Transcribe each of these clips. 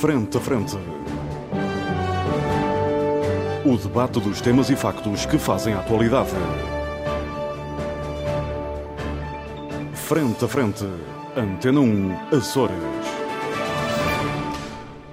Frente a Frente. O debate dos temas e factos que fazem a atualidade. Frente a Frente. Antena 1, Açores.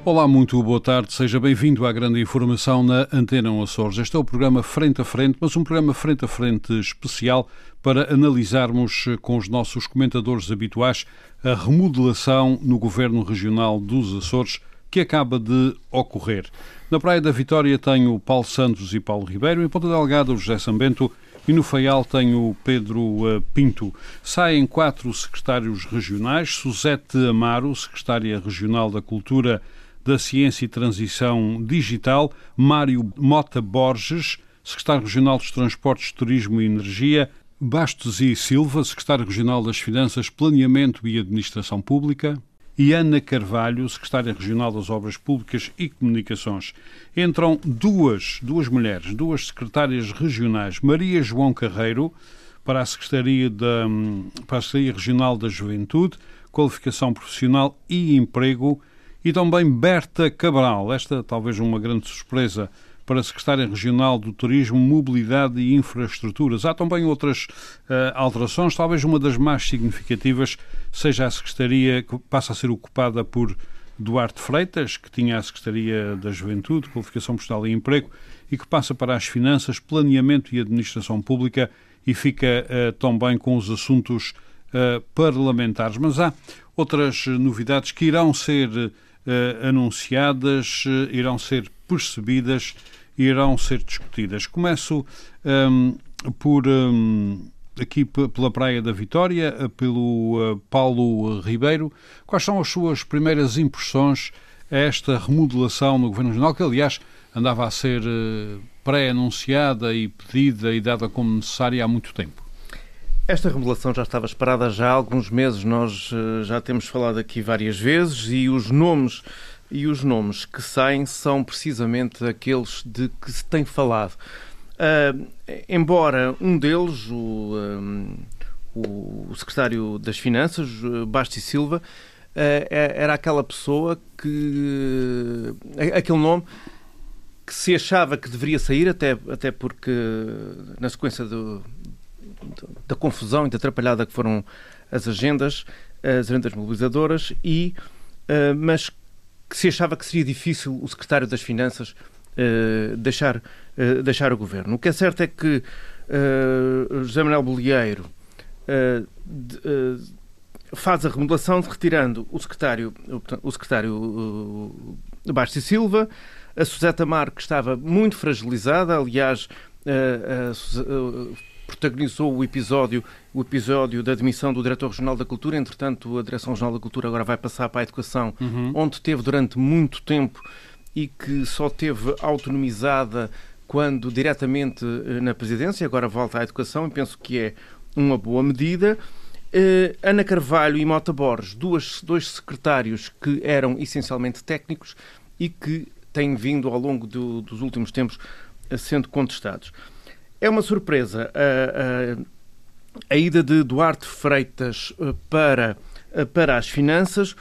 Olá, muito boa tarde. Seja bem-vindo à grande informação na Antena 1 Açores. Este é o programa Frente a Frente, mas um programa Frente a Frente especial para analisarmos com os nossos comentadores habituais a remodelação no Governo Regional dos Açores que acaba de ocorrer. Na Praia da Vitória tenho Paulo Santos e Paulo Ribeiro, em Ponta Delgada o José Sambento e no Faial tenho o Pedro eh, Pinto. Saem quatro secretários regionais, Suzete Amaro, secretária regional da Cultura, da Ciência e Transição Digital, Mário Mota Borges, secretário regional dos Transportes, Turismo e Energia, Bastos e Silva, secretário regional das Finanças, Planeamento e Administração Pública, e Ana Carvalho, secretária regional das Obras Públicas e Comunicações. Entram duas, duas mulheres, duas secretárias regionais, Maria João Carreiro, para a Secretaria, da, para a Secretaria Regional da Juventude, Qualificação Profissional e Emprego, e também Berta Cabral, esta talvez uma grande surpresa para a Secretária Regional do Turismo, Mobilidade e Infraestruturas. Há também outras uh, alterações, talvez uma das mais significativas seja a Secretaria que passa a ser ocupada por Duarte Freitas, que tinha a Secretaria da Juventude, Qualificação Postal e Emprego, e que passa para as Finanças, Planeamento e Administração Pública e fica uh, também com os assuntos uh, parlamentares. Mas há outras novidades que irão ser uh, anunciadas, irão ser percebidas irão ser discutidas. Começo um, por um, aqui pela Praia da Vitória, eh, pelo uh, Paulo Ribeiro. Quais são as suas primeiras impressões a esta remodelação no Governo Regional, que aliás andava a ser uh, pré-anunciada e pedida e dada como necessária há muito tempo? Esta remodelação já estava esperada já há alguns meses, nós já temos falado aqui várias vezes e os nomes e os nomes que saem são precisamente aqueles de que se tem falado. Uh, embora um deles, o, um, o secretário das Finanças, Basti Silva, uh, era aquela pessoa que. aquele nome que se achava que deveria sair, até, até porque na sequência do, da confusão e da atrapalhada que foram as agendas, as agendas mobilizadoras, e, uh, mas que se achava que seria difícil o secretário das Finanças uh, deixar, uh, deixar o governo. O que é certo é que uh, José Manuel Bolieiro faz a remodelação retirando o secretário, o secretário Bastos Silva, a Suseta Mar, que estava muito fragilizada, aliás, protagonizou o episódio, o episódio da admissão do Diretor Regional da Cultura. Entretanto, a Direção Regional da Cultura agora vai passar para a Educação, uhum. onde teve durante muito tempo e que só teve autonomizada quando diretamente eh, na presidência, agora volta à educação e penso que é uma boa medida. Uh, Ana Carvalho e Mota Borges, duas, dois secretários que eram essencialmente técnicos e que têm vindo ao longo do, dos últimos tempos sendo contestados. É uma surpresa a, a, a ida de Duarte Freitas eh, para, eh, para as finanças.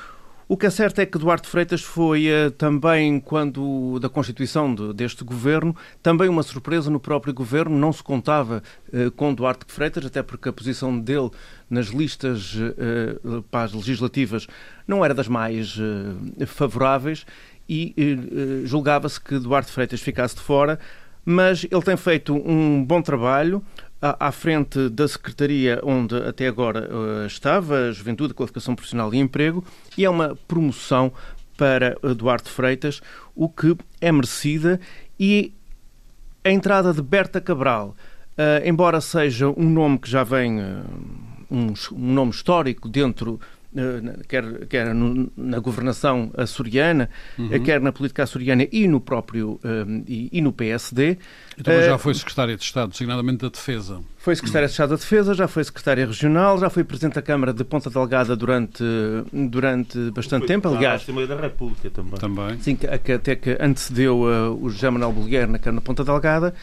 O que é certo é que Duarte Freitas foi uh, também, quando da constituição de, deste governo, também uma surpresa no próprio governo. Não se contava uh, com Duarte Freitas, até porque a posição dele nas listas uh, para as legislativas não era das mais favoráveis e julgava-se que Duarte Freitas ficasse de fora mas ele tem feito um bom trabalho à, frente da Secretaria onde até agora uh, estava, Juventude, Qualificação Profissional e Emprego, e é uma promoção para Eduardo Freitas, o que é merecida, e a entrada de Berta Cabral, uh, embora seja um nome que já vem, uh, um, nome histórico dentro eh, quer, quer no, na governação açoriana, uhum. quer na política açoriana e no próprio um, eh, e, e, no PSD. E também uh, já foi secretária de Estado, designadamente da Defesa. Foi secretária de Estado da Defesa, já foi secretária regional, já foi presidente da Câmara de Ponta Delgada durante, durante bastante foi tempo, aliás. Assembleia da República também. também. Sim, que, até que antecedeu uh, o José Manuel Bolguer na Câmara de Ponta Delgada.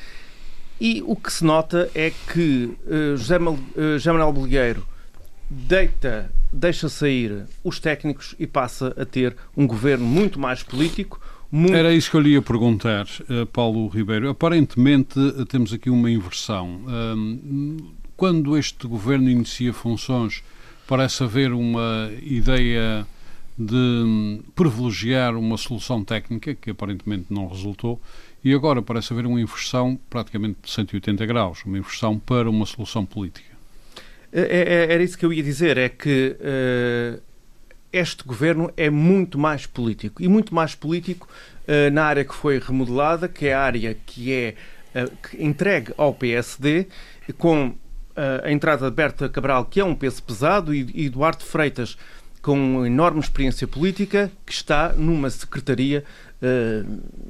E o que se nota é que uh, José, Mal, uh, José Manuel Bolgueiro deita, deixa sair os técnicos e passa a ter um governo muito mais político. Muito... Era isso que eu lhe ia perguntar, uh, Paulo Ribeiro. Aparentemente uh, temos aqui uma inversão. Quando este governo inicia funções, parece haver uma ideia de hum, privilegiar uma solução técnica que aparentemente não resultou e agora parece haver uma inversão praticamente de 180 graus, uma inversão para uma solução política. É, é, era isso que eu ia dizer, é que uh, este governo é muito mais político e muito mais político uh, na área que foi remodelada, que é a área que é uh, que entregue ao PSD, com a entrada de Berta Cabral, que é um peso pesado, e, e Duarte Freitas, com enorme experiência política, que está numa secretaria,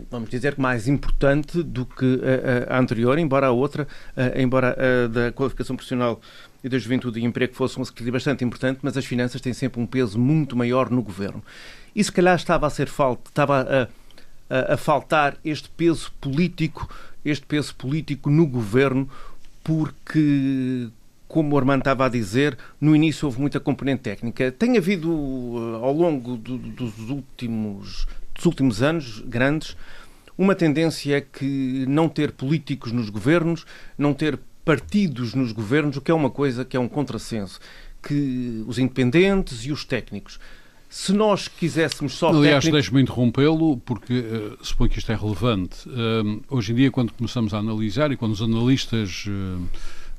vamos dizer, mais importante do que a anterior, embora a outra, embora a da qualificação profissional e da Juventude e Emprego fosse uma secretaria bastante importante, mas as finanças têm sempre um peso muito maior no governo. E se calhar estava a ser falta, estava a, a, a faltar este peso político, este peso político no governo, porque como o Armando estava a dizer, no início houve muita componente técnica. Tem havido, eh, ao longo do, dos, últimos, dos últimos anos, grandes, uma tendência que não ter políticos nos governos, não ter partidos nos governos, o que é uma coisa que é um contrassenso, que os independentes e os técnicos. Se nós quiséssemos só. Aliás, técnicos... deixe-me interrompê-lo, porque uh, suponho que isto é relevante. Uh, hoje em dia, quando começamos a analisar e quando os analistas, uh,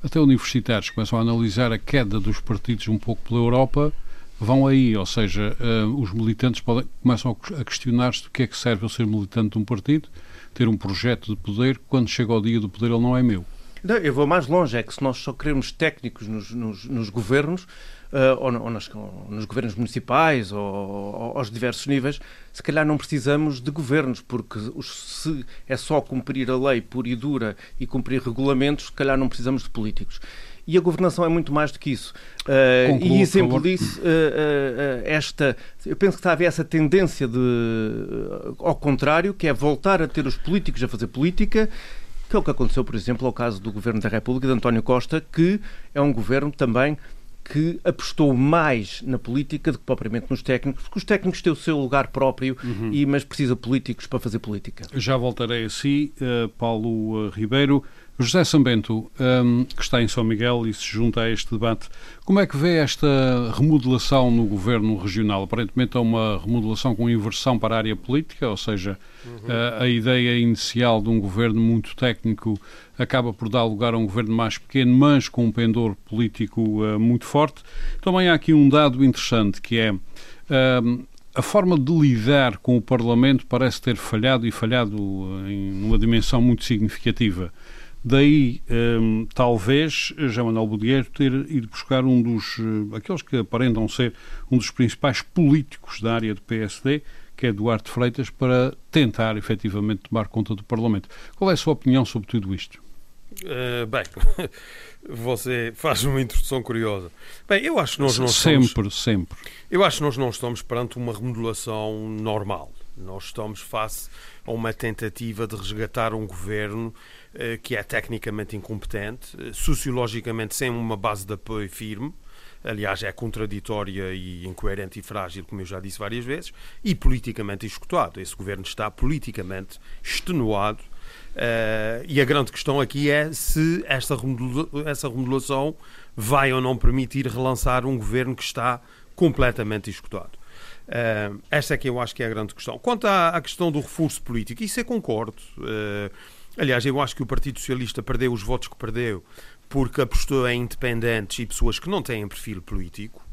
até universitários, começam a analisar a queda dos partidos um pouco pela Europa, vão aí, ou seja, os militantes podem, começam a questionar-se do que é que serve eu ser militante de um partido, ter um projeto de poder, quando chega ao dia do poder ele não é meu. Não, eu vou mais longe, é que se nós só queremos técnicos nos, nos, nos governos, uh, ou, ou, nos, ou, nos, governos municipais, ou, ou, aos diversos níveis, se calhar não precisamos de governos, porque os, se é só cumprir a lei pura e dura e cumprir regulamentos, se calhar não precisamos de políticos. E a governação é muito mais do que isso. Uh, Concluo, e exemplo disso, uh, uh, esta, eu penso que está a haver essa tendência de, ao contrário, que é voltar a ter os políticos a fazer política que é o que aconteceu, por exemplo, ao caso do Governo da República de António Costa, que é um governo também que apostou mais na política do que propriamente nos técnicos, porque os técnicos têm o seu lugar próprio, uhum. e, mas precisa políticos para fazer política. Já voltarei a si, uh, Paulo uh, Ribeiro. José Sambento, um, que está em São Miguel e se junta a este debate, como é que vê esta remodelação no governo regional? Aparentemente é uma remodelação com inversão para a área política, ou seja, uhum. a, a, ideia inicial de um governo muito técnico acaba por dar lugar a um governo mais pequeno, mas com um pendor político uh, muito forte. Também há aqui um dado interessante que é. Um, a forma de lidar com o Parlamento parece ter falhado e falhado em uma dimensão muito significativa. Daí, um, talvez, João Manuel Budieiro ter ido buscar um dos, uh, aqueles que aparentam ser um dos principais políticos da área do PSD, que é Duarte Freitas, para tentar efetivamente tomar conta do Parlamento. Qual é a sua opinião sobre tudo isto? Uh, bem, você faz uma introdução curiosa. Bem, eu acho que nós não sempre, estamos... Sempre, Eu acho que nós não estamos perante uma remodelação normal. Nós estamos face a uma tentativa de resgatar um governo eh, que é tecnicamente incompetente, eh, sociologicamente sem uma base de apoio firme, aliás, é contraditória e incoerente e frágil, como eu já disse várias vezes, e politicamente escutado. Esse governo está politicamente extenuado. Uh, e a grande questão aqui é se esta essa remodelação vai ou não permitir relançar um governo que está completamente escutado. Uh, esta é que eu acho que é a grande questão. Quanto à, à questão do reforço político, isso eu concordo. Uh, Aliás, eu acho que o Partido Socialista perdeu os votos que perdeu porque apostou em independentes e pessoas que não têm perfil político.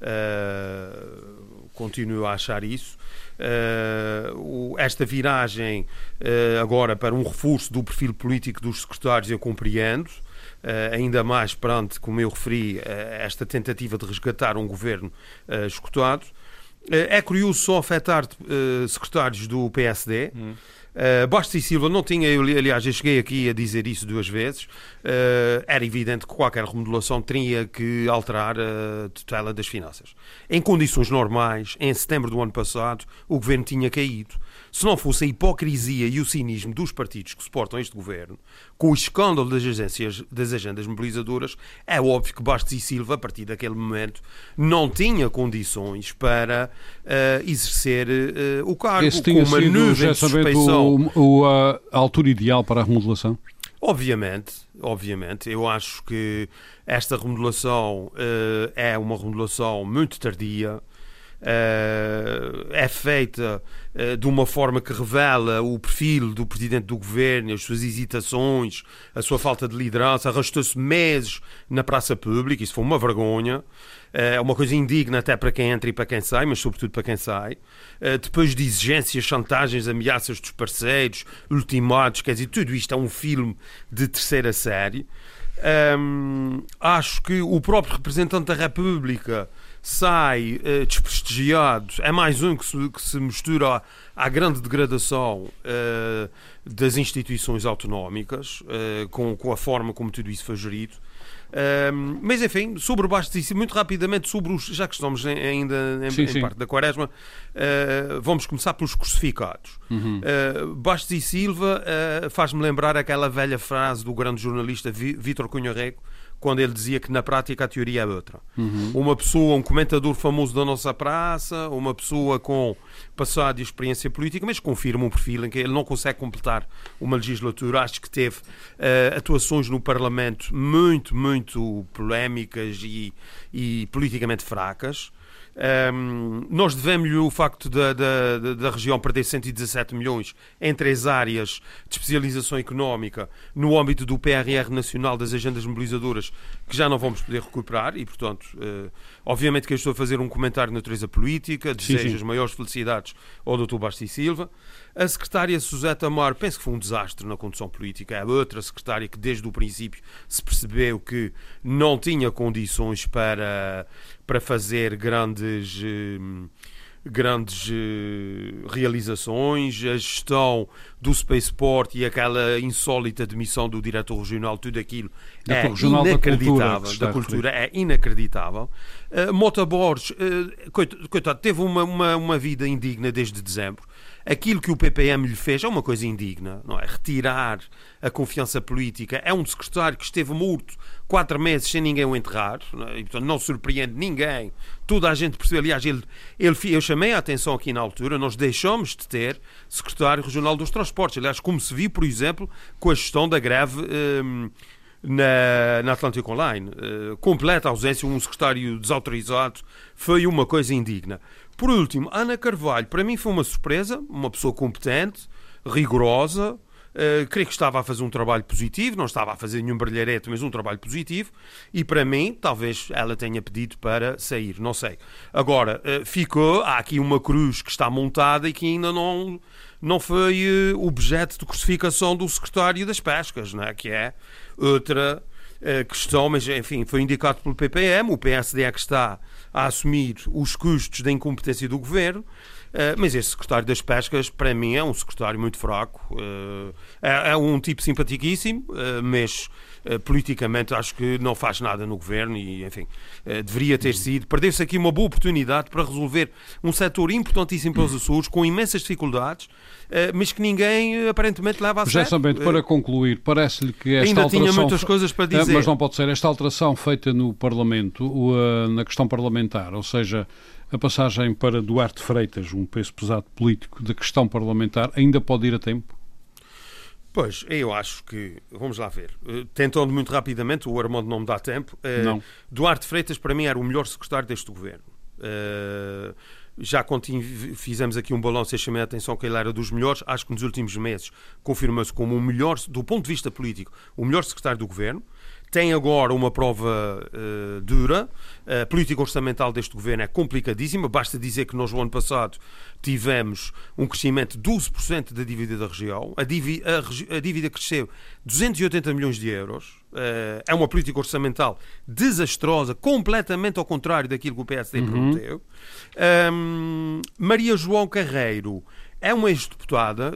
Uh, continuo a achar isso. Uh, esta viragem uh, agora para um reforço do perfil político dos secretários eu compreendo. ainda mais perante, como eu referi, esta tentativa de resgatar um governo escutado. é curioso só afetar secretários do PSD. Hum Uh, Bastos e Silva não tinha, eu, aliás, eu cheguei aqui a dizer isso duas vezes. Uh, era evidente que qualquer remodelação teria que alterar a tutela das finanças. Em condições normais, em setembro do ano passado, o governo tinha caído. Se não fosse a hipocrisia e o cinismo dos partidos que suportam este governo, com o escândalo das agências, das agendas mobilizadoras, é óbvio que Bastos e Silva, a partir daquele momento, não tinha condições para uh, exercer uh, o cargo Esse com uma nuvem de suspeição. O, o, a altura ideal para a remodelação? Obviamente, obviamente. Eu acho que esta remodelação uh, é uma remodelação muito tardia. Uh, é feita uh, de uma forma que revela o perfil do presidente do governo, as suas hesitações, a sua falta de liderança. Arrastou-se meses na praça pública, isso foi uma vergonha. É uma coisa indigna até para quem entra e para quem sai, mas sobretudo para quem sai. Depois de exigências, chantagens, ameaças dos parceiros, ultimados, quer dizer, tudo isto é um filme de terceira série. Acho que o próprio representante da República sai uh, desprestigiado. É mais um que se, que se mistura à, à grande degradação uh, das instituições autonómicas, uh, com, com a forma como tudo isso foi gerido mas enfim, sobre o Bastos e Silva, muito rapidamente, sobre os, já que estamos ainda em, sim, em sim. parte da quaresma, uh, vamos começar pelos crucificados. Uhum. Uh, Bastos e Silva uh, faz-me lembrar aquela velha frase do grande jornalista Vítor Cunha Reco, quando ele dizia que na prática a teoria é outra. Uhum. Uma pessoa, um comentador famoso da nossa praça, uma pessoa com passado e experiência política, mas confirma um perfil em que ele não consegue completar uma legislatura. Acho que teve uh, atuações no Parlamento muito, muito polémicas e, e politicamente fracas. Um, nós devemos-lhe o facto da, da, da, região perder 117 milhões em três áreas de especialização económica no âmbito do PRR nacional das agendas mobilizadoras que já não vamos poder recuperar e, portanto, uh, obviamente que eu estou a fazer um comentário de natureza política, desejo sim, sim. as maiores felicidades ao Dr. Basti Silva. A secretária Suzeta Amar, penso que foi um desastre na condução política. É outra secretária que, desde o princípio, se percebeu que não tinha condições para, para fazer grandes. Eh, grandes uh, realizações, a gestão do Spaceport e aquela insólita demissão do diretor regional, tudo aquilo da é inacreditável. Da cultura, da cultura é inacreditável. Uh, Mota Borges, uh, coitado, teve uma, uma, uma vida indigna desde dezembro aquilo que o PPM lhe fez é uma coisa indigna, não é? Retirar a confiança política. É um secretário que esteve morto quatro meses sem ninguém o enterrar, não é? e, portanto não surpreende ninguém. Toda a gente percebeu. Aliás, ele, ele, eu chamei a atenção aqui na altura, nós deixamos de ter secretário regional dos transportes. Aliás, como se viu, por exemplo, com a gestão da greve. Hum, na, na Atlantic Online. Uh, completa ausência, um secretário desautorizado, foi uma coisa indigna. Por último, Ana Carvalho, para mim foi uma surpresa, uma pessoa competente, rigorosa, Uh, creio que estava a fazer um trabalho positivo, não estava a fazer nenhum brilharete, mas um trabalho positivo, e para mim, talvez ela tenha pedido para sair, não sei. Agora, uh, ficou, há aqui uma cruz que está montada e que ainda não, não foi objeto de crucificação do secretário das Pescas, né? que é outra questão, mas enfim, foi indicado pelo PPM, o PSD é que está a assumir os custos da incompetência do governo. Uh, mas esse secretário das Pescas, para mim, é um secretário muito fraco. Uh, é, é, um tipo simpaticíssimo, uh, mas politicamente acho que não faz nada no governo e, enfim, deveria ter sido. Perdeu-se aqui uma boa oportunidade para resolver um setor importantíssimo para os Açores, com imensas dificuldades, mas que ninguém aparentemente leva a sério. Bento, para concluir, parece-lhe que esta Ainda alteração... tinha muitas coisas para dizer. Mas não pode ser. Esta alteração feita no Parlamento, na questão parlamentar, ou seja a passagem para Duarte Freitas, um peso pesado político da questão parlamentar, ainda pode ir a tempo? Pois, eu acho que. Vamos lá ver. Eh, tentando muito rapidamente, o Armando não me dá tempo. Eh, não. Duarte Freitas, para mim, era o melhor secretário deste governo. Uh, já fizemos aqui um balanço e chamei a atenção que ele era dos melhores. Acho que nos últimos meses confirma-se como o melhor, do ponto de vista político, o melhor secretário do governo tem agora uma prova uh, dura. A política orçamental deste governo é complicadíssima. Basta dizer que nós, no ano passado, tivemos um crescimento de 12% da dívida da região. A dívida, a, a dívida cresceu 280 milhões de euros. Uh, é uma política orçamental desastrosa, completamente ao contrário daquilo que o PSD uhum. prometeu. Um, Maria João Carreiro é uma ex-deputada,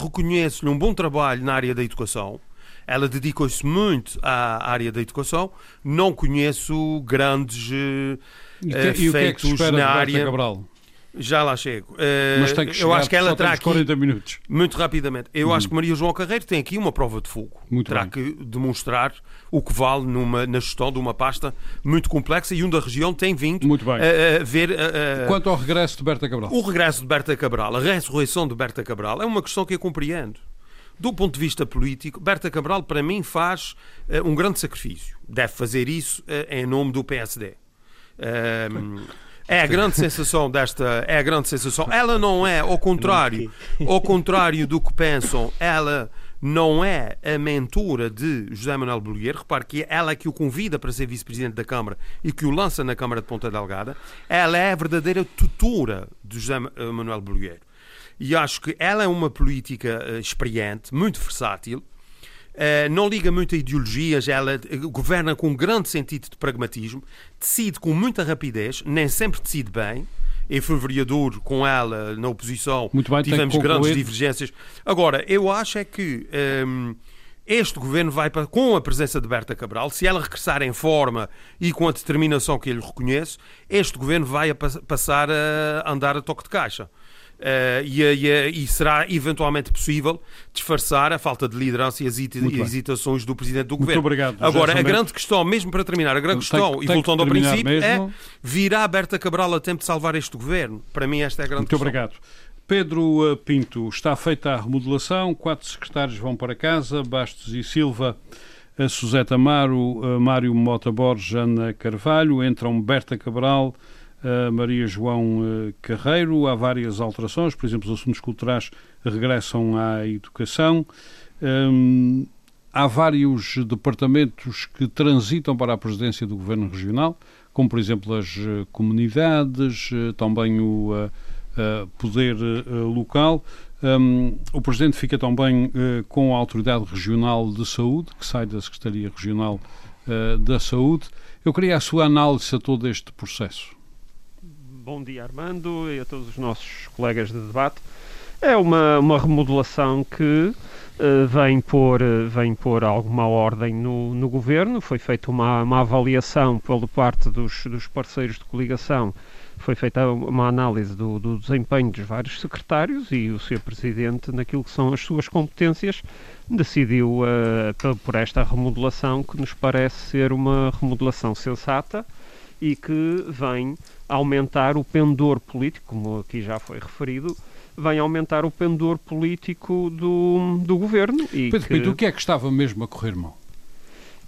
reconhece-lhe um bom trabalho na área da educação, ela dedicou-se muito à área da educação, não conheço grandes uh, e que, e feitos que é que na área. Cabral? Já lá chego. Uh, Mas tem que chegar, eu acho que ela terá aqui 40 minutos. Muito rapidamente. Eu acho que Maria João Carreiro tem aqui uma prova de fogo. Muito terá bem. que demonstrar o que vale numa, na gestão de uma pasta muito complexa e onde a região tem vindo muito bem. A, a ver. A, Quanto ao regresso de Berta Cabral? O regresso de Berta Cabral, a ressurreição de Berta Cabral, é uma questão que eu compreendo. Do ponto de vista político, Berta Cabral, para mim, faz uh, um grande sacrifício. Deve fazer isso uh, em nome do PSD. Uh, é a grande sensação desta. É a grande sensação. Ela não é, ao contrário, ao contrário do que pensam, ela não é a mentora de José Manuel Bolheiro. Repare que ela é que o convida para ser vice-presidente da Câmara e que o lança na Câmara de Ponta Delgada. Ela é a verdadeira tutora de José Manuel Bolheiro. E acho que ela é uma política uh, experiente, muito versátil. Uh, não liga muito a ideologias, ela uh, governa com um grande sentido de pragmatismo, decide com muita rapidez, nem sempre decide bem. Eu fui vereador com ela na oposição, bem, tivemos grandes divergências. Agora, eu acho é que um, ehm, este governo vai, para, com a presença de Berta Cabral, se ela regressar em forma e com a determinação que ele reconhece, este governo vai a, passar a andar a toque de caixa. Uh, e, e, e, será eventualmente possível disfarçar a falta de liderança e as hesitações do Presidente do Muito Governo. Obrigado, Agora, a grande questão, mesmo para terminar, a grande questão, tem, e voltando ao princípio, mesmo. é virá Berta Cabral a tempo de salvar este Governo? Para mim, esta é a grande Muito questão. obrigado. Pedro eh, Pinto, está feita a remodelação, quatro secretários vão para casa, Bastos e Silva, a Suseta Amaro, Mário Mota Borges, Ana Carvalho, entram Berta Cabral, Maria João eh, Carreiro. Há várias alterações, por exemplo, os assuntos culturais regressam à educação. Hum, há vários departamentos que transitam para a presidência do Governo Regional, como, por exemplo, as eh, comunidades, eh, também o poder local. Um, o Presidente fica também uh, com a Autoridade Regional de Saúde, que sai da Secretaria Regional uh, da Saúde. Eu queria a sua análise a todo este processo bom dia Armando e a todos os nossos colegas de debate. É uma, uma remodelação que uh, vem, pôr, uh, vem pôr alguma ordem no, no governo. Foi feita uma, uma avaliação por parte dos, dos parceiros de coligação foi feita uma análise do, do, desempenho dos vários secretários e o seu presidente, naquilo que são as suas competências, decidiu uh, por esta remodelação que nos parece ser uma remodelação sensata e que vem aumentar o pendor político, como aqui já foi referido, vem aumentar o pendor político do, do governo. E Pedro que... Pinto, o que é que estava mesmo a correr mal?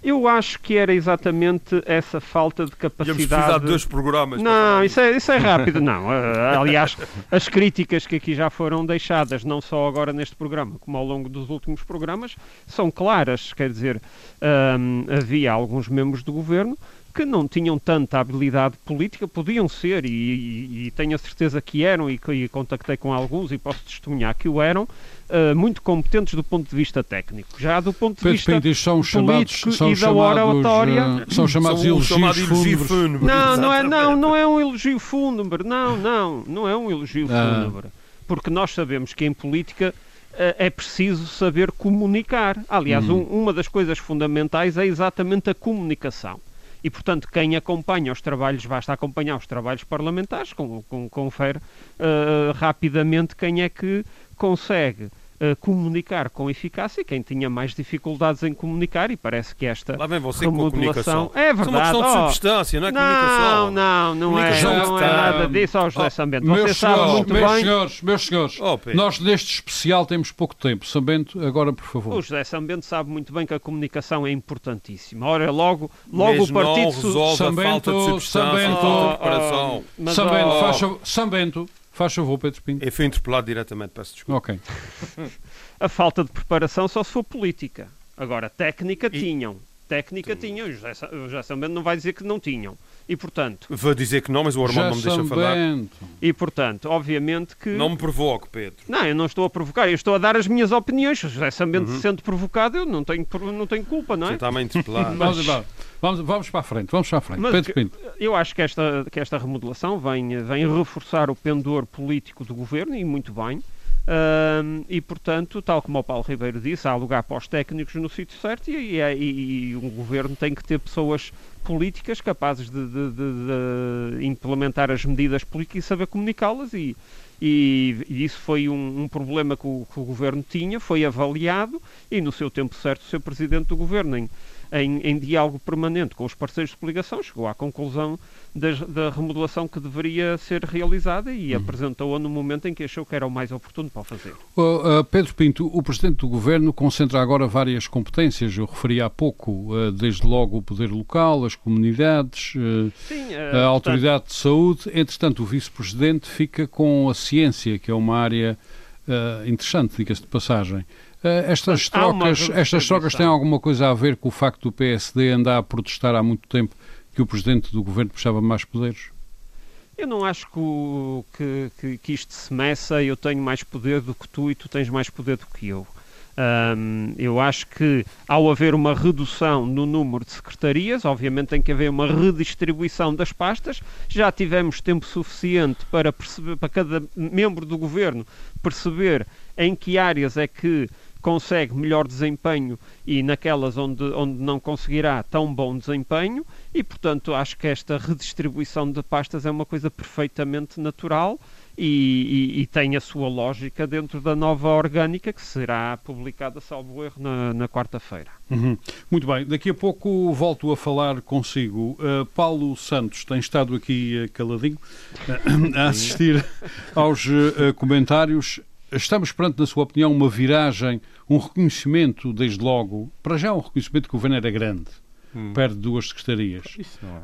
Eu acho que era exatamente essa falta de capacidade. Íamos precisar de dois programas. Não, isso é, isso é rápido. não, uh, aliás, as críticas que aqui já foram deixadas, não só agora neste programa, como ao longo dos últimos programas, são claras. Quer dizer, um, havia alguns membros do governo que não tinham tanta habilidade política, podiam ser, e, e, e tenho a certeza que eram, e, e, contactei com alguns e posso testemunhar que o eram, uh, muito competentes do ponto de vista técnico. Já do ponto de Pedro vista são político chamados, são e da oratória... Uh, são chamados são elogios fúnebres. Não, não é, não, não é um elogio fúnebre, não, não, não é um elogio ah. fúnebre. Porque nós sabemos que em política eh, é preciso saber comunicar. Aliás, hum. um, uma das coisas fundamentais é exatamente a comunicação. E, portanto, quem acompanha os trabalhos, basta acompanhar os trabalhos parlamentares, com, com, confere uh, rapidamente quem é que consegue comunicar com eficácia quem tinha mais dificuldades em comunicar e parece que esta Lá vem você remodelação com a é verdade. É uma questão de oh, substância, não é não, comunicação. Não, não, é, não é nada disso, oh, José oh, Sambento. Você meus sabe senhores, muito meus bem. Senhores, meus senhores, oh, nós neste especial temos pouco tempo. Sambento, agora por favor. O José Sambento sabe muito bem que a comunicação é importantíssima. Ora, logo, logo Mesmo o Partido... Não resolve Sambento, a falta de substância, Sambento, oh, oh, Sambento, faz, Sambento, faz favor, Pedro Pinto. Eu fui interpelado diretamente, peço desculpa. Ok. a falta de preparação só se for política. Agora, técnica e... tinham. Técnica tinham. O José, o José Sambento não vai dizer que não tinham. E portanto. Vou dizer que não, mas o Armando não me deixa falar. E portanto, obviamente que. Não me provoque, Pedro. Não, eu não estou a provocar, eu estou a dar as minhas opiniões. Se o José Sambento uhum. se sente provocado, eu não tenho, não tenho culpa, não é? Você está a interpelar. mas... vamos, vamos, vamos para a frente, vamos para a frente. Mas, Pedro Pinto. Eu acho que esta, que esta remodelação vem, vem reforçar o pendor político do governo e muito bem. Uh, e, portanto, tal como o Paulo Ribeiro disse, há lugar para os técnicos no sítio certo e, e, e, e, um governo tem que ter pessoas políticas capazes de, de, de, de implementar as medidas políticas e saber comunicá-las e, e, isso foi um, um problema que o, que o, governo tinha, foi avaliado e no seu tempo certo o seu presidente do governo em em, em diálogo permanente com os parceiros de coligação, chegou à conclusão da, da remodelação que deveria ser realizada e uhum. apresentou-a no momento em que achou que era o mais oportuno para o fazer. Uh, Pedro Pinto, o Presidente do Governo concentra agora várias competências, eu referi há pouco, uh, desde logo o poder local, as comunidades, uh, Sim, a Autoridade portanto... de Saúde, entretanto o Vice-Presidente fica com a ciência, que é uma área interessante, diga-se de passagem. Eh, estas trocas, estas trocas têm alguma coisa a ver com o facto do PSD andar a protestar há muito tempo que o Presidente do Governo puxava mais poderes? Eu não acho que, que, que, isto se meça, eu tenho mais poder do que tu e tu tens mais poder do que eu. Um, eu acho que ao haver uma redução no número de secretarias, obviamente tem que haver uma redistribuição das pastas. Já tivemos tempo suficiente para, perceber, para cada membro do governo perceber em que áreas é que consegue melhor desempenho e naquelas onde, onde não conseguirá tão bom desempenho, e portanto acho que esta redistribuição de pastas é uma coisa perfeitamente natural. E, e, e, tem a sua lógica dentro da nova orgânica que será publicada, salvo erro, na, na quarta-feira. Uhum. Muito bem, daqui a pouco volto a falar consigo. Uh, Paulo Santos tem estado aqui uh, caladinho uh, a assistir aos comentários. Estamos perante, na sua opinião, uma viragem, um reconhecimento, desde logo, para já um reconhecimento que o governo era grande, hum. perde duas secretarias.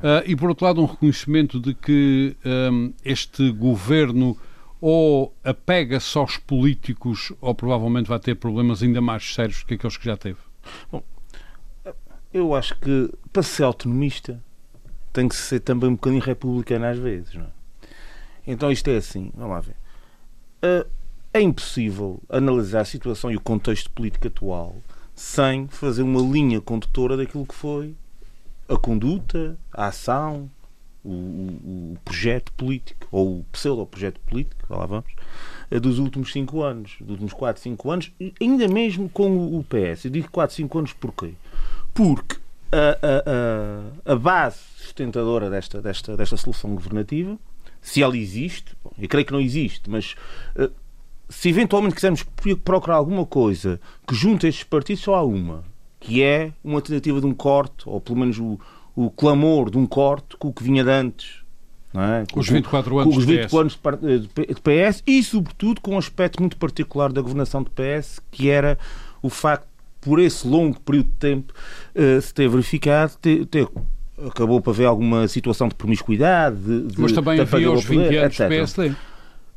É. Uh, e, por outro lado, um reconhecimento de que um, este governo ou apega-se aos políticos ou provavelmente vai ter problemas ainda mais sérios do que aqueles que já teve. Bom, eu acho que para ser autonomista tem que ser também um bocadinho republicano às vezes, não é? Então isto é assim, vamos lá ver. Uh, é impossível analisar a situação e o contexto político atual sem fazer uma linha condutora daquilo que foi a conduta, a ação, o, o, projeto político, ou o pseudo-projeto político, lá vamos, eh, dos últimos cinco anos, dos últimos 4, 5 anos, ainda mesmo com o PS. Eu digo 4, 5 anos porquê? Porque a, a, a, base sustentadora desta, desta, desta solução governativa, se ela existe, eu creio que não existe, mas uh, se eventualmente quisermos procurar alguma coisa que junte estes partidos, só há uma, que é uma tentativa de um corte, ou pelo menos o, o clamor de um corte com o que vinha de antes. Não é? com, os 24 anos, com os 24 anos de PS e, sobretudo, com um aspecto muito particular da governação de PS, que era o facto, por esse longo período de tempo, uh, se ter verificado, ter, ter acabou para haver alguma situação de promiscuidade. De, Mas também havia os 20 anos de PSD.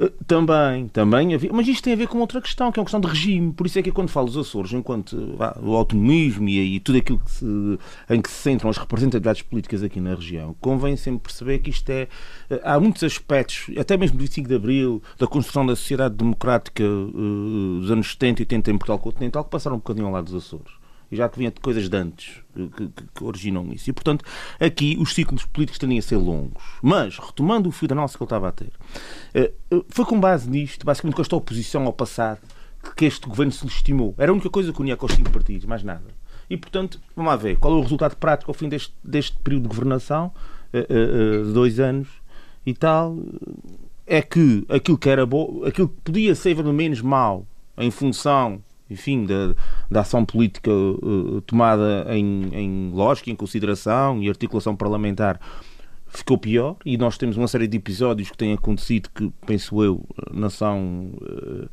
Eh, também, também havia. Mas isto tem a ver com outra questão, que é uma questão de regime. Por isso é que quando falo dos Açores, enquanto o autonomismo e, e tudo aquilo que se, em que se centram as representatividades políticas aqui na região, convém sempre perceber que isto é. Eh, há muitos aspectos, até mesmo do 25 de Abril, da construção da sociedade democrática uh, dos anos 70 e 80 em Portugal continental, que passaram um bocadinho ao lado dos Açores e já que vinha de coisas de antes que, que, originam isso. E, portanto, aqui os ciclos políticos tendem a ser longos. Mas, retomando o fio da nossa que ele estava a ter, eh, eh, foi com base nisto, basicamente com esta oposição ao passado, que este governo se legitimou. Era a única coisa que unia com os cinco partidos, mais nada. E, portanto, vamos lá ver qual é o resultado prático ao fim deste, deste período de governação, eh, de dois anos e tal. É que aquilo que era bom, aquilo que podia ser menos mal em função enfim, da, da ação política uh, tomada em, em lógica, em consideração e articulação parlamentar ficou pior e nós temos uma série de episódios que têm acontecido que, penso eu, não são... Uh,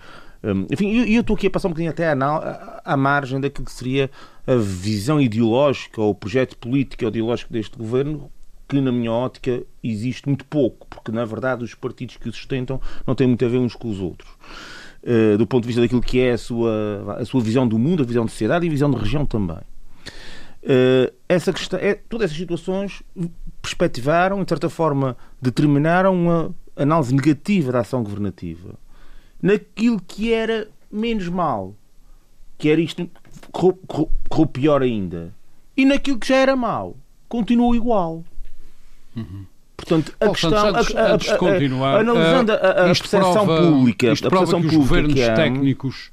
enfim, eu, eu estou aqui a passar um bocadinho até à, à margem daquilo que seria a visão ideológica ou o projeto político ideológico deste governo que, na minha ótica, existe muito pouco, porque, na verdade, os partidos que o sustentam não têm muito a ver uns com os outros. Eh, do ponto de vista daquilo que é a sua, a sua visão do mundo, a visão de sociedade e a visão de região também. Uh, essa questão, é, todas essas situações perspectivaram, de certa forma, determinaram uma análise negativa da ação governativa naquilo que era menos mal, que era isto, correu pior ainda, e naquilo que já era mal, continuou igual. Uhum. Portanto, a Paulo questão, Santos, antes, a- a- antes de continuar, analisando a, a eh, percepção prova- pública, isto a prova percepção que os governos que há, técnicos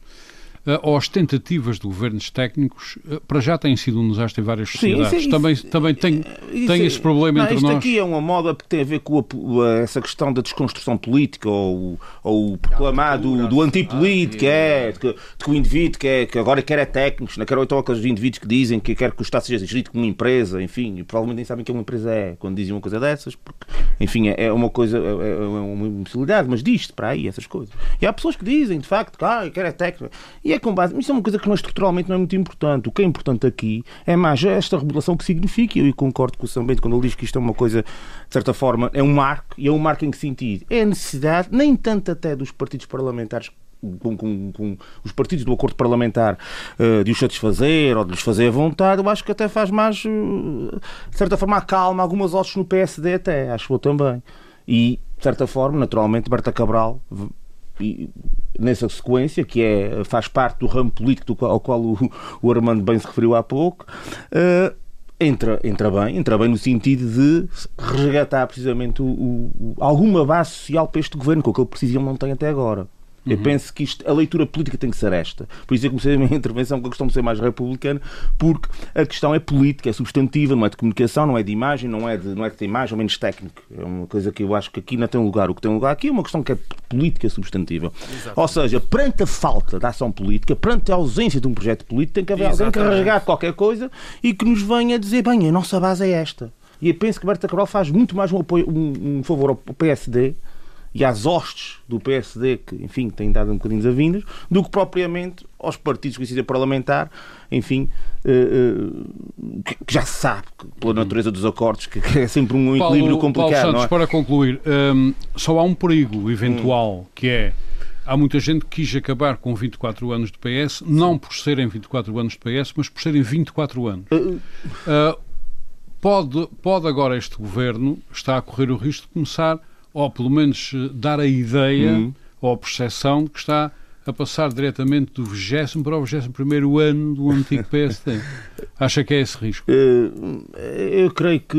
ou as tentativas de governos técnicos eh, para já têm sido um desastre em várias Sim, sociedades. isso é- também, também tem, Isso tem é- esse problema não, entre isto nós. aqui é uma moda que tem a ver com a- a- essa questão da desconstrução política ou, ou o proclamar do, do antipolítico, é, de que, de que o indivíduo que, é, que agora quer é técnicos, não quer então aqueles indivíduos que dizem que quer que o Estado seja gerido como uma empresa, enfim, e provavelmente nem sabem o que uma empresa é quando dizem uma coisa dessas, porque, enfim, é, é uma coisa, é, é uma imbecilidade, mas diz-te para aí essas coisas. E há pessoas que dizem, de facto, que ah, eu quero é técnico. E é com base, isso é uma coisa que não, estruturalmente não é muito importante. O que é importante aqui é mais esta regulação que significa, eu concordo com o São Bento quando ele diz que isto é uma coisa, de certa forma, é um marco, e é um marco em que sentido? É a necessidade, nem tanto até dos partidos parlamentares com, com- com os partidos do acordo parlamentar eh, de os satisfazer ou de lhes fazer à vontade, eu acho que até faz mais, eh, de certa forma, acalma algumas hostes no PSD até, acho eu também. E, de certa forma, naturalmente, Berta Cabral e nessa sequência, que é, faz parte do ramo político ao qual o, o Armando bem se referiu há pouco, eh, entra, entra bem, entra bem no sentido de resgatar precisamente o- o- alguma base social para este governo, com o que ele precisa e não tem até agora. Eu penso que isto, a leitura política tem que ser esta. Por isso eu comecei a minha intervenção com a questão de ser mais republicano, porque a questão é política, é substantiva, não é de comunicação, não é de imagem, não é de, não é de ter imagem, ou menos técnico. É uma coisa que eu acho que aqui não tem lugar. O que tem lugar aqui é uma questão que é política substantiva. Ou seja, perante a falta de ação política, perante a ausência de um projeto político, tem que haver alguém que Exatamente. resgate qualquer coisa e que nos venha dizer, bem, a nossa base é esta. E eu penso que Berta Cabral faz muito mais um, apoio, um, um favor ao PSD e às hostes do PSD, que, enfim, têm dado um bocadinho desavindas, do que propriamente aos partidos com iniciativa parlamentar, enfim, eh, eh, que que já se sabe, que, pela natureza dos acordos, que, que é sempre um Paulo, equilíbrio Paulo complicado, Santos, não é? para concluir, hum, só há um perigo eventual, que é há muita gente que quis acabar com 24 anos de PS, não por serem 24 anos de PS, mas por serem 24 anos. Uh, pode, pode agora este governo estar a correr o risco de começar, ou pelo menos eh, dar a ideia Hum. ou a percepção de que está a passar diretamente do 20 para o 21 ano do antigo PSD. Acha que é esse risco? Eh, Eu creio que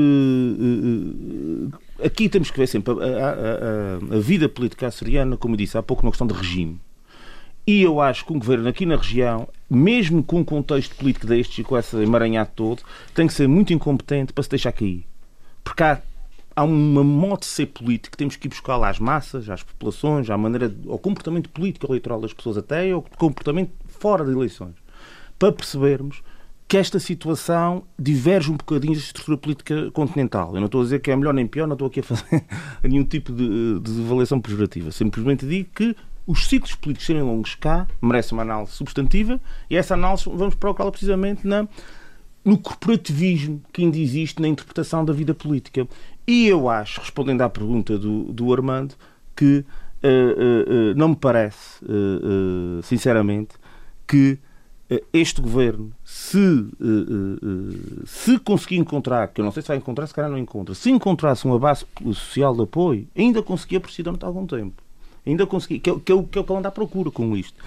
eh, aqui temos que ver sempre a, a- a- a vida política açoriana, como eu disse há pouco, uma questão de regime. E eu acho que um governo aqui na região, mesmo com um contexto político destes e com esse emaranhado todo, tem que ser muito incompetente para se deixar cair. Porque há, há uma modo de ser político que temos que ir buscar lá às massas, às populações, à maneira, ao comportamento político eleitoral das pessoas até, ao comportamento fora de eleições. Para percebermos que esta situação diverge um bocadinho da estrutura política continental. Eu não estou a dizer que é melhor nem pior, não estou aqui a fazer nenhum tipo de, de avaliação pejorativa. Simplesmente digo que os ciclos políticos serem longos cá merecem uma análise substantiva e essa análise vamos procurá-la precisamente na, no corporativismo que ainda existe na interpretação da vida política. E eu acho, respondendo à pergunta do, do Armando, que eh, eh, não me parece, sinceramente, que este governo, se, se conseguir encontrar, que eu não sei se vai encontrar, se calhar não encontra, se encontrasse uma base social de apoio, ainda conseguia persistir durante algum tempo. Ainda consegui, que é, que é o que é o que ele anda à procura com isto.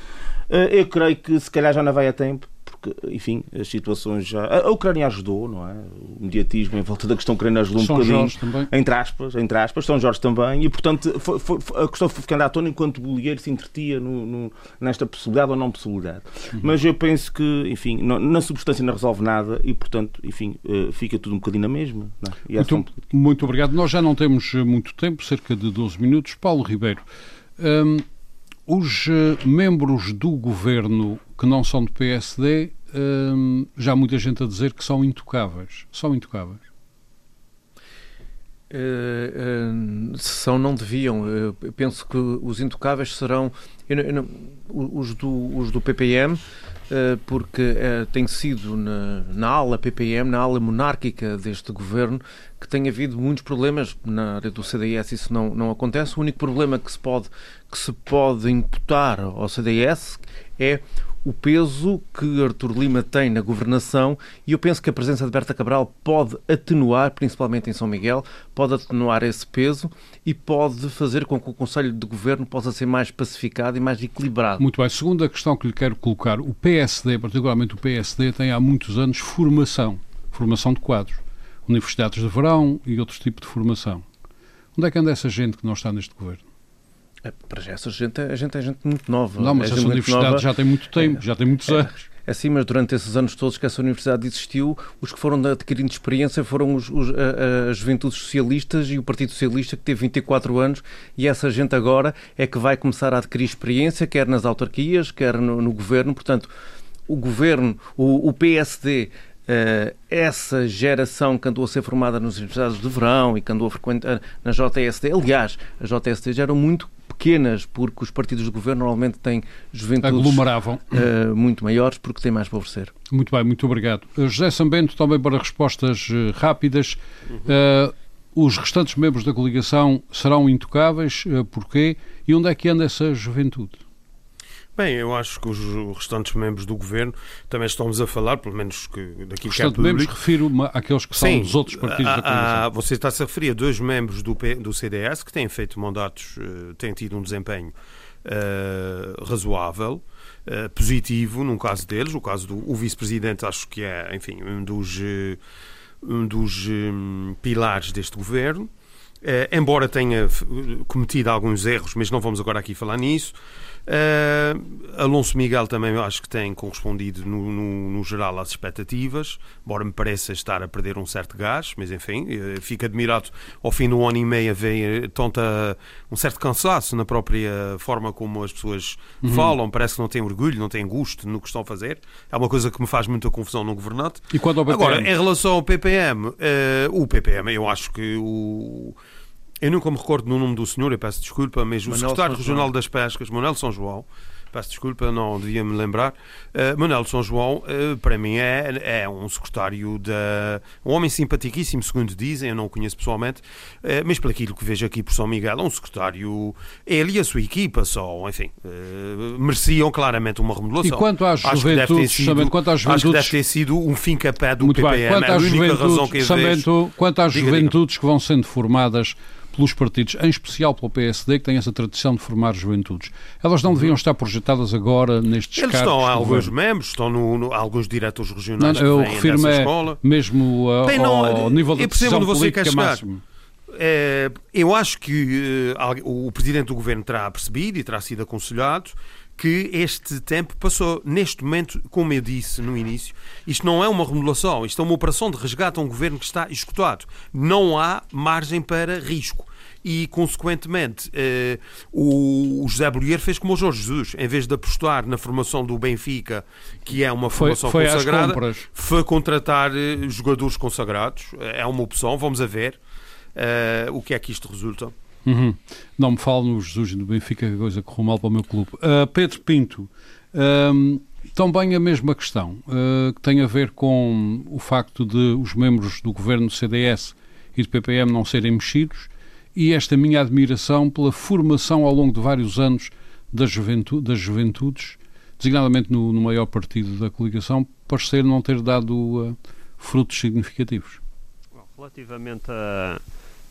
Eu creio que se calhar já não vai a tempo, porque, enfim, as situações já. A Ucrânia ajudou, não é? O mediatismo em volta da questão ucraniana ajudou um São bocadinho. Jorge também. Entre aspas, entre aspas, São Jorge também, e portanto foi, foi- a questão foi ficando à tona enquanto o bolieiro se entretia no- no- nesta possibilidade ou não possibilidade. Uhum. Mas eu penso que, enfim, no- na substância não resolve nada e, portanto, enfim, eh, fica tudo um bocadinho na mesma. não é? Ação Muito, muito obrigado. Nós já não temos eh, muito tempo, cerca de 12 minutos. Paulo Ribeiro, hum, os eh, membros do governo que não são do PSD, hum, já há muita gente a dizer que são intocáveis. São intocáveis. Eh, eh, são, não deviam. Eu penso que os intocáveis serão eu eu os, do, os do PPM, porque eh, tem sido na, na ala PPM, na ala monárquica deste governo, que tem havido muitos problemas. Na área do CDS isso não, não acontece. O único problema que se pode, que se pode imputar ao CDS é o peso que Artur Lima tem na governação e eu penso que a presença de Berta Cabral pode atenuar, principalmente em São Miguel, pode atenuar esse peso e pode fazer com que o Conselho de Governo possa ser mais pacificado e mais equilibrado. Muito bem. Segunda questão que lhe quero colocar. O PSD, particularmente o PSD, tem há muitos anos formação. Formação de quadros. Universidades de verão e outros tipos de formação. Onde é que anda essa gente que não está neste governo? É, para já essa gente, a gente é gente muito nova. Não, mas é essa universidade nova. já tem muito tempo, é, já tem muitos anos. É sim, mas durante esses anos todos que essa universidade existiu, os que foram adquirindo experiência foram os, os, a, as juventudes socialistas e o Partido Socialista, que teve 24 anos, e essa gente agora é que vai começar a adquirir experiência, quer nas autarquias, quer no, no governo. Portanto, o governo, o, o PSD, essa geração que andou a ser formada nas universidades de verão e que andou a frequentar na JSD, aliás, as JSD já eram muito pequenas, porque os partidos de governo normalmente têm juventudes Aglomeravam. Uh, muito maiores, porque têm mais para oferecer. Muito bem, muito obrigado. Eh, José Sambento, também para respostas uh, rápidas. Uh, os restantes membros da coligação serão intocáveis? porquê? E onde é que anda essa juventude? Bem, eu acho que os restantes membros do governo também estamos a falar, pelo menos que daqui que é público. membros refiro àqueles que são Sim, dos outros partidos a, da coligação. Você está-se a referir a dois membros do, do CDS que têm feito mandatos, uh, têm tido um desempenho uh, razoável, uh, positivo, num caso deles, o caso do vice-presidente, acho que é, enfim, um dos, um dos um, pilares deste governo. Embora tenha cometido alguns erros, mas não vamos agora aqui falar nisso. Uh, Alonso Miguel também acho que tem correspondido no, no, no, geral às expectativas, embora me pareça estar a perder um certo gás, mas enfim, uh, fico admirado ao fim do ano e meio ver tanta, um certo cansaço na própria forma como as pessoas uhum. falam, parece que não têm orgulho, não têm gosto no que estão a fazer. É uma coisa que me faz muita confusão no governante. E quando ao PPM? Agora, em relação ao PPM, uh, o PPM, eu acho que o eu nunca me recordo no nome do senhor, eu peço desculpa, mas o secretário regional das Pescas, Manuel São João, peço desculpa, não devia me lembrar. Uh, Manuel São João, uh, para mim, é, é um secretário da. um homem simpaticíssimo, segundo dizem, eu não o conheço pessoalmente, uh, mas pelo aquilo que vejo aqui por São Miguel, é um secretário. Ele e a sua equipa só, enfim, mereciam claramente uma remodelação. E quanto às juventudes, sido, quanto às juventudes. Acho que deve ter sido um fim-capé do Muito PPM, bem. Quanto é a única razão que eu vejo. Quanto às juventudes que vão sendo formadas pelos partidos, em especial pelo PSD, que tem essa tradição de formar juventudes. Elas não deviam estar projetadas agora nestes Eles cargos? Estão, alguns membros, estão no, no, alguns diretores regionais não, eu refiro-me é mesmo a, Bem, não, ao nível da decisão política máximo. É, eu acho que uh, o Presidente do Governo terá percebido e terá sido aconselhado que este tempo passou. Neste momento, como eu disse no início, isto não é uma remodelação, isto é uma operação de resgate a um governo que está escutado. Não há margem para risco e, consequentemente, eh, o, José Bolheiro fez como o Jorge Jesus. Em vez de apostar na formação do Benfica, que é uma formação foi, foi consagrada, foi contratar eh, jogadores consagrados. É uma opção, vamos a ver eh, o que é que isto resulta. Uhum. Não me falo no Jesus no Benfica, que coisa correu mal para o meu clube. Uh, Pedro Pinto, também a mesma questão, uh, que tem a ver com o facto de os membros do governo do CDS e do PPM não serem mexidos e esta minha admiração pela formação ao longo de vários anos das, juventu das juventudes, designadamente no, no, maior partido da coligação, parecer não ter dado uh, frutos significativos. Relativamente a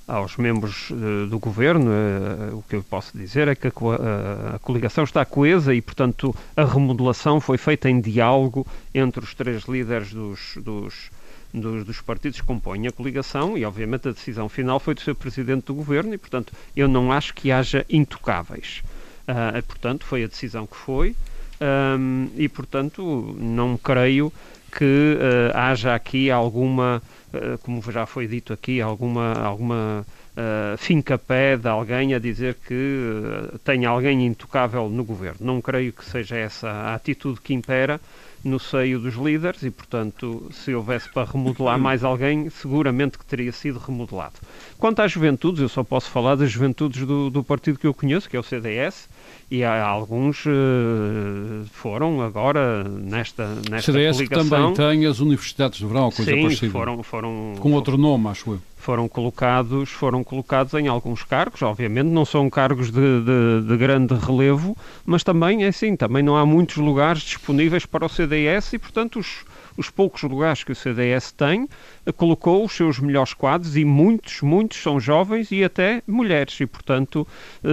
aos membros uh, do governo, uh, o que eu posso dizer é que a, a, a, coligação está coesa e, portanto, a remodelação foi feita em diálogo entre os três líderes dos, dos, dos, dos, partidos que compõem a coligação e, obviamente, a decisão final foi do seu presidente do governo e, portanto, eu não acho que haja intocáveis. Uh, portanto, foi a decisão que foi um, e, portanto, não creio que haja aqui alguma eh, como já foi dito aqui, alguma, alguma uh, finca-pé de alguém a dizer que uh, tem alguém intocável no governo. Não creio que seja essa a atitude que impera no seio dos líderes e, portanto, se houvesse para remodelar mais alguém, seguramente que teria sido remodelado. Quanto às juventudes, eu só posso falar das juventudes do, do partido que eu conheço, que é o CDS, e há alguns uh, foram agora nesta nesta CDS que também tem as universidades de verão, coisa Sim, parecida. foram, foram com outro nome, acho eu. Foram colocados, foram colocados em alguns cargos, obviamente não são cargos de, de, de grande relevo, mas também é assim, também não há muitos lugares disponíveis para o CDS e, portanto, os, os poucos lugares que o CDS tem, colocou os seus melhores quadros e muitos, muitos são jovens e até mulheres. E, portanto,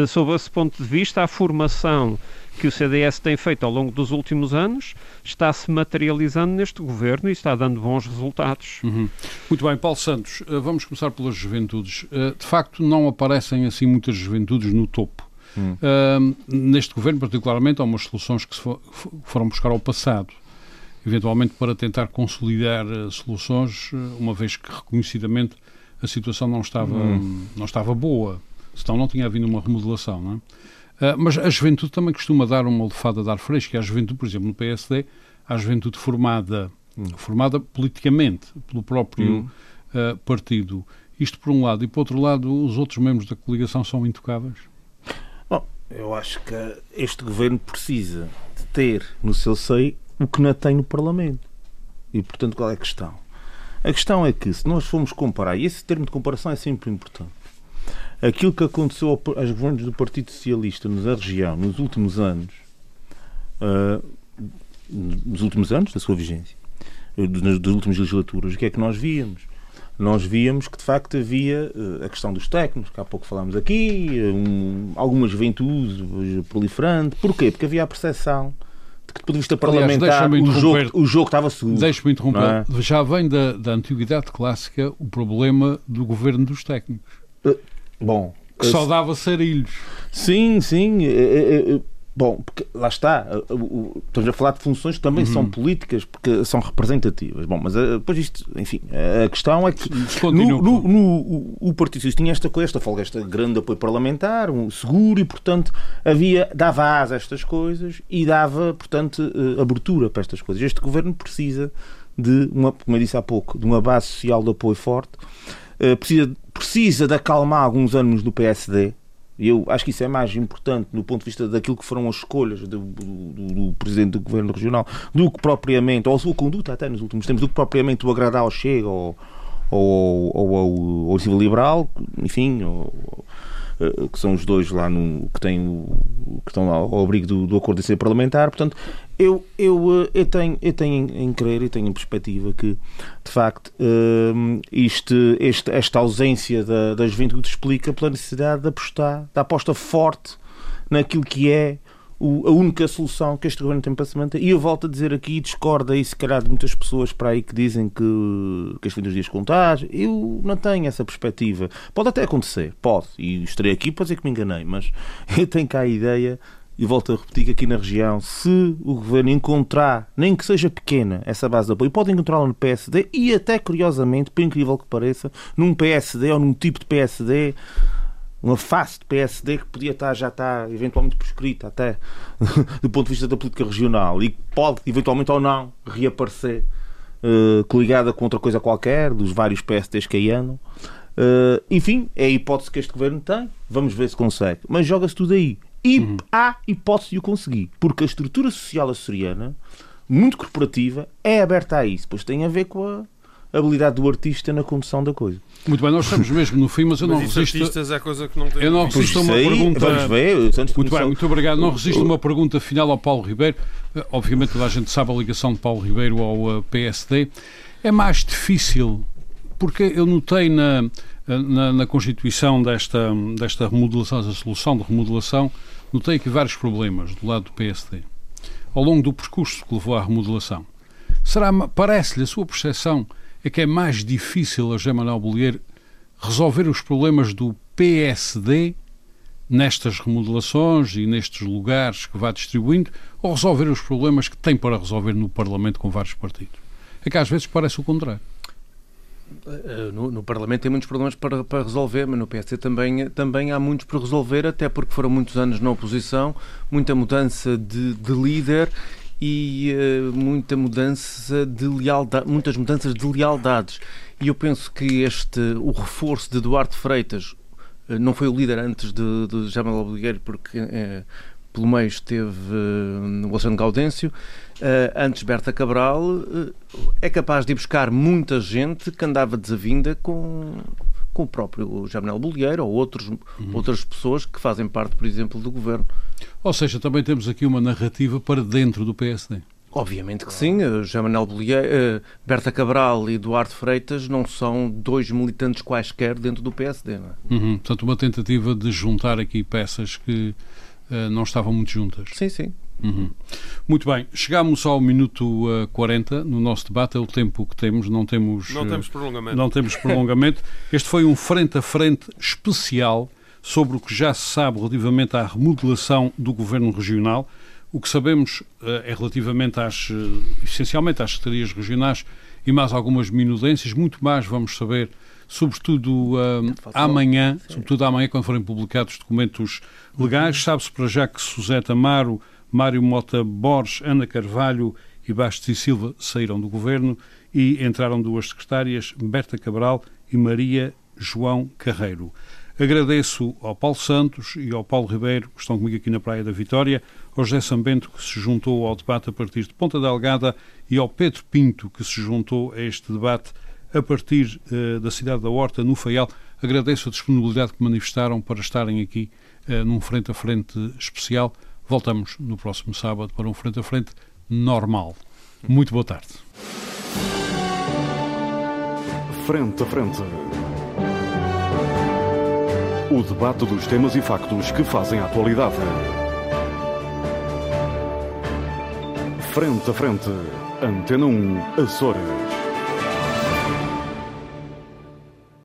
sob esse ponto de vista, a formação que o CDS tem feito ao longo dos últimos anos está-se materializando neste governo e está dando bons resultados. Uhum. Muito bem, Paulo Santos, eh, vamos começar pelas juventudes. Eh, de facto, não aparecem assim muitas juventudes no topo. Hum. Uh, neste governo, particularmente, há umas soluções que se for, foram buscar ao passado, eventualmente para tentar consolidar uh, soluções, uh, uma vez que reconhecidamente a situação não estava, hum. não estava boa, senão não tinha havido uma remodelação. Não é? Ah, mas a juventude também costuma dar uma olfada de ar fresco. E a juventude, por exemplo, no PSD, a juventude formada, hum. formada politicamente pelo próprio hum. uh, partido. Isto por um lado. E por outro lado, os outros membros da coligação são intocáveis? Bom, eu acho que este governo precisa de ter no seu seio o que não tem no Parlamento. E, portanto, qual é a questão? A questão é que, se nós formos comparar, e esse termo de comparação é sempre importante, aquilo que aconteceu aos governos do Partido Socialista na região nos últimos anos, uh, nos últimos anos da sua vigência, nas, das últimas legislaturas, o que é que nós víamos? Nós víamos que de facto havia uh, a questão dos técnicos, que há pouco falámos aqui, um, alguma juventude proliferante. Porquê? Porque havia a percepção que, do ponto de vista parlamentar, Aliás, o, jogo, o jogo estava sujo. Deixe-me interromper. É? Já vem da, da antiguidade clássica o problema do governo dos técnicos. Uh, Bom. Que só dava sarilhos. Sim, sim. Bom, porque lá está. Estamos a falar de funções que também uhum. são políticas, porque são representativas. Bom, mas eh, depois isto, enfim, a questão é que no, no, no, o Partido Socialista tinha esta coisa, esta folga, este grande apoio parlamentar, um seguro, e portanto havia, dava asa a estas coisas e dava, portanto, eh, abertura para estas coisas. Este governo precisa de uma, como eu disse há pouco, de uma base social de apoio forte eh, precisa, precisa de acalmar alguns ânimos do PSD. E eu acho que isso é mais importante do ponto de vista daquilo que foram as escolhas do, do, do Presidente do Governo Regional do que propriamente, ou a sua conduta até nos últimos tempos, do que propriamente o agradar ao Chega ou, ou, ou, ou ao Civil Liberal, enfim, ou, que são os dois lá no, que, têm que estão ao abrigo do, do acordo de ser parlamentar. Portanto, eu, eu, eh, eu, tenho, eu tenho em crer e tenho em perspectiva que, de facto, uh, isto, este, esta ausência da, da juventude explica pela necessidade de apostar, da aposta forte naquilo que é o, a única solução que este governo tem para se manter. E eu volto a dizer aqui, discordo aí se calhar de muitas pessoas para aí que dizem que, que este fim dos dias contar. Eu não tenho essa perspectiva. Pode até acontecer, pode. E estarei aqui para dizer que me enganei, mas eu tenho cá a ideia e volto a repetir que aqui na região, se o governo encontrar, nem que seja pequena, essa base de apoio, pode encontrá-la no PSD e até, curiosamente, por incrível que pareça, num PSD ou num tipo de PSD uma face de PSD que podia estar, já estar eventualmente prescrita até do ponto de vista da política regional e que pode eventualmente ou não reaparecer uh, coligada com outra coisa qualquer dos vários PSDs que aí andam. Uh, enfim, é a hipótese que este governo tem. Vamos ver se consegue. Mas joga-se tudo aí. E uhum. há hipótese de o conseguir. Porque a estrutura social açoriana, muito corporativa, é aberta a isso. Pois tem a ver com a habilidade do artista na condução da coisa. Muito bem, nós estamos mesmo no fim, mas eu mas não resisto. Artistas é coisa que não tem eu não resisto a uma sei, pergunta. Vamos ver, muito bem, muito obrigado. Não resisto a uma pergunta final ao Paulo Ribeiro. Eh, obviamente toda a gente sabe a ligação de Paulo Ribeiro ao eh, PSD. É mais difícil, porque eu notei na, eh, na, na constituição desta, desta remodelação, da solução de remodelação, notei aqui vários problemas do lado do PSD. Ao longo do percurso que levou à remodelação. Será, parece-lhe a sua percepção é que é mais difícil a José Manuel resolver os problemas do PSD nestas remodelações e nestes lugares que vá distribuindo ou resolver os problemas que tem para resolver no Parlamento com vários partidos? É que às vezes parece o contrário. Eh, no, no, Parlamento tem muitos problemas para, para, resolver, mas no PSD também, também há muitos para resolver, até porque foram muitos anos na oposição, muita mudança de, de líder e uh, muita mudança de lealdade, muitas mudanças de lealdades. E eu penso que este, o reforço de Duarte Freitas uh, não foi o líder antes de, de Jamal Obligueiro, porque uh, pelo meio esteve o Alexandre Gaudêncio, antes Berta Cabral, é capaz de ir buscar muita gente que andava desavinda com, com o próprio Jamanel Bolieiro ou outros, uhum. outras pessoas que fazem parte, por exemplo, do governo. Ou seja, também temos aqui uma narrativa para dentro do PSD. Obviamente que sim. José Manuel Bolieiro, Berta Cabral e Eduardo Freitas não são dois militantes quaisquer dentro do PSD. Não é? uhum. Portanto, uma tentativa de juntar aqui peças que não estavam muito juntas. Sim, sim. Uhum. Muito bem, chegámos ao minuto uh, 40 no nosso debate, é o tempo que temos, não temos, não temos prolongamento. Não temos prolongamento. este foi um frente a frente especial sobre o que já se sabe relativamente à remodelação do governo regional. O que sabemos uh, é relativamente às, uh, essencialmente às secretarias regionais e mais algumas minudências, muito mais vamos saber, sobretudo uh, amanhã, Sim. sobretudo amanhã quando forem publicados documentos legais. Sabe-se para já que Suseta Amaro, Mário Mota Borges, Ana Carvalho e Bastos e Silva saíram do governo e entraram duas secretárias, Berta Cabral e Maria João Carreiro. Agradeço ao Paulo Santos e ao Paulo Ribeiro, que estão comigo aqui na Praia da Vitória, ao José Sambento, que se juntou ao debate a partir de Ponta Delgada, e ao Pedro Pinto, que se juntou a este debate a partir uh, da cidade da Horta, no Faial. Agradeço a disponibilidade que manifestaram para estarem aqui uh, num frente a frente especial. Voltamos no próximo sábado para um frente a frente normal. Muito boa tarde. Frente a frente. O debate dos temas e factos que fazem a atualidade. Frente a frente. Antena 1, Açores.